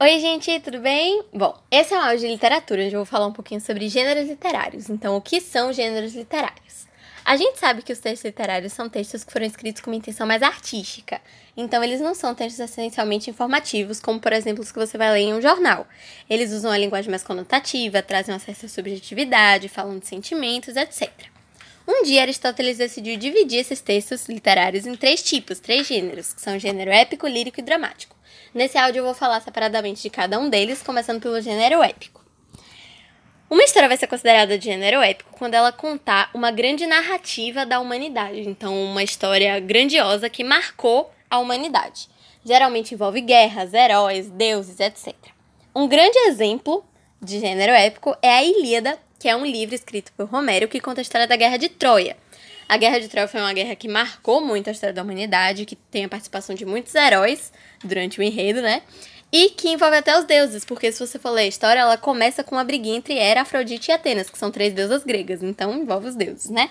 Oi, gente, tudo bem? Bom, esse é um áudio de literatura, onde eu vou falar um pouquinho sobre gêneros literários. Então, o que são gêneros literários? A gente sabe que os textos literários são textos que foram escritos com uma intenção mais artística. Então, eles não são textos essencialmente informativos, como, por exemplo, os que você vai ler em um jornal. Eles usam a linguagem mais conotativa, trazem uma certa subjetividade, falam de sentimentos, etc. Um dia, Aristóteles decidiu dividir esses textos literários em três tipos, três gêneros, que são gênero épico, lírico e dramático. Nesse áudio eu vou falar separadamente de cada um deles, começando pelo gênero épico. Uma história vai ser considerada de gênero épico quando ela contar uma grande narrativa da humanidade, então uma história grandiosa que marcou a humanidade. Geralmente envolve guerras, heróis, deuses, etc. Um grande exemplo de gênero épico é a Ilíada, que é um livro escrito por Romero que conta a história da Guerra de Troia. A Guerra de Troia foi uma guerra que marcou muito a história da humanidade, que tem a participação de muitos heróis durante o enredo, né? E que envolve até os deuses, porque se você for ler a história, ela começa com uma briguinha entre Hera, Afrodite e Atenas, que são três deusas gregas, então envolve os deuses, né?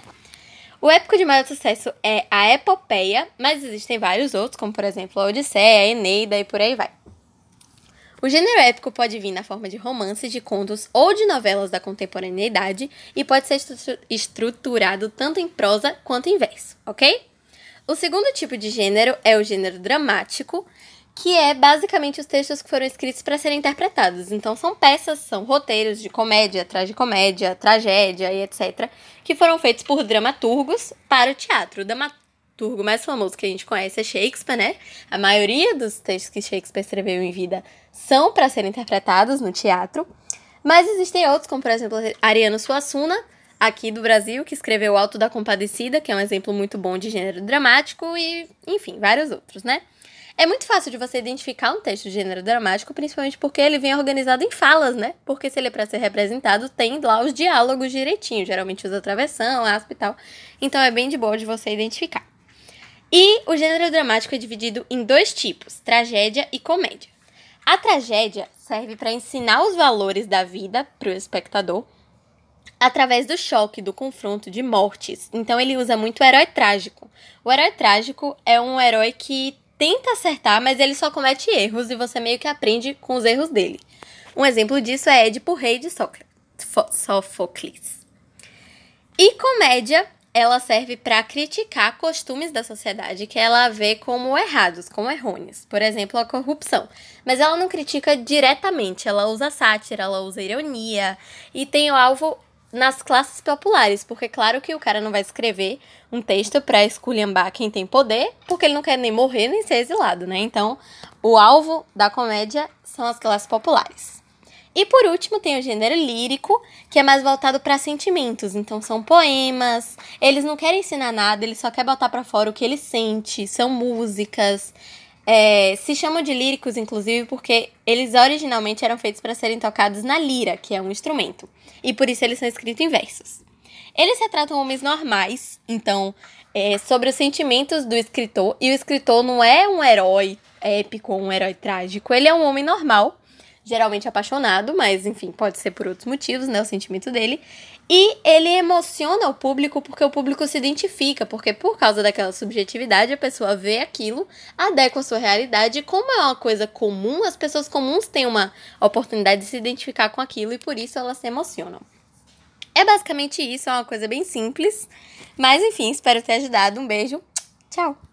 O épico de maior sucesso é a Epopeia, mas existem vários outros, como por exemplo a Odisseia, a Eneida e por aí vai. O gênero épico pode vir na forma de romances, de contos ou de novelas da contemporaneidade e pode ser estruturado tanto em prosa quanto em verso, ok? O segundo tipo de gênero é o gênero dramático, que é basicamente os textos que foram escritos para serem interpretados. Então são peças, são roteiros de comédia, tragicomédia, tragédia e etc, que foram feitos por dramaturgos para o teatro. O dramaturgo mais famoso que a gente conhece é Shakespeare, né? A maioria dos textos que Shakespeare escreveu em vida são para serem interpretados no teatro. Mas existem outros, como por exemplo Ariano Suassuna, aqui do Brasil, que escreveu O Alto da Compadecida, que é um exemplo muito bom de gênero dramático, e, enfim, vários outros, né? É muito fácil de você identificar um texto de gênero dramático, principalmente porque ele vem organizado em falas, né? Porque se ele é para ser representado, tem lá os diálogos direitinho, geralmente usa travessão, aspa e tal. Então é bem de boa de você identificar. E o gênero dramático é dividido em dois tipos: tragédia e comédia. A tragédia serve para ensinar os valores da vida para o espectador através do choque, do confronto, de mortes. Então ele usa muito o herói trágico. O herói trágico é um herói que tenta acertar, mas ele só comete erros e você meio que aprende com os erros dele. Um exemplo disso é Édipo, rei de Sófocles. E comédia ela serve para criticar costumes da sociedade que ela vê como errados, como errôneos. Por exemplo, a corrupção. Mas ela não critica diretamente, ela usa sátira, ela usa ironia e tem o alvo nas classes populares, porque claro que o cara não vai escrever um texto para esculhambar quem tem poder, porque ele não quer nem morrer nem ser exilado, né? Então, o alvo da comédia são as classes populares. E por último, tem o gênero lírico, que é mais voltado para sentimentos. Então são poemas, eles não querem ensinar nada, eles só querem botar para fora o que ele sente, são músicas. É, se chamam de líricos, inclusive, porque eles originalmente eram feitos para serem tocados na lira, que é um instrumento. E por isso eles são escritos em versos. Eles retratam homens normais, então, é, sobre os sentimentos do escritor. E o escritor não é um herói épico ou um herói trágico, ele é um homem normal geralmente apaixonado, mas enfim, pode ser por outros motivos, né? O sentimento dele. E ele emociona o público porque o público se identifica, porque por causa daquela subjetividade a pessoa vê aquilo, adequa a sua realidade, como é uma coisa comum, as pessoas comuns têm uma oportunidade de se identificar com aquilo e por isso elas se emocionam. É basicamente isso, é uma coisa bem simples, mas enfim, espero ter ajudado. Um beijo, tchau!